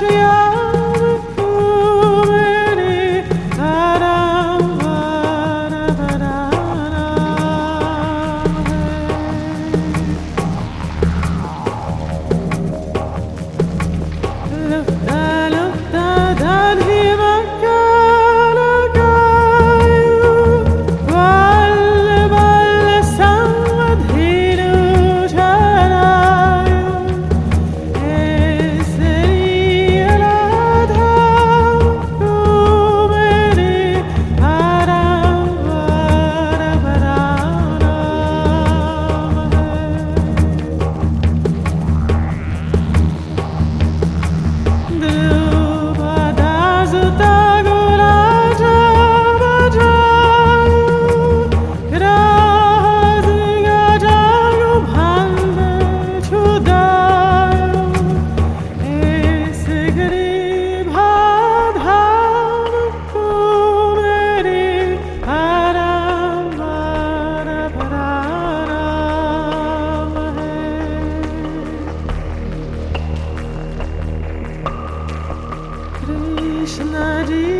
Yeah. Krishna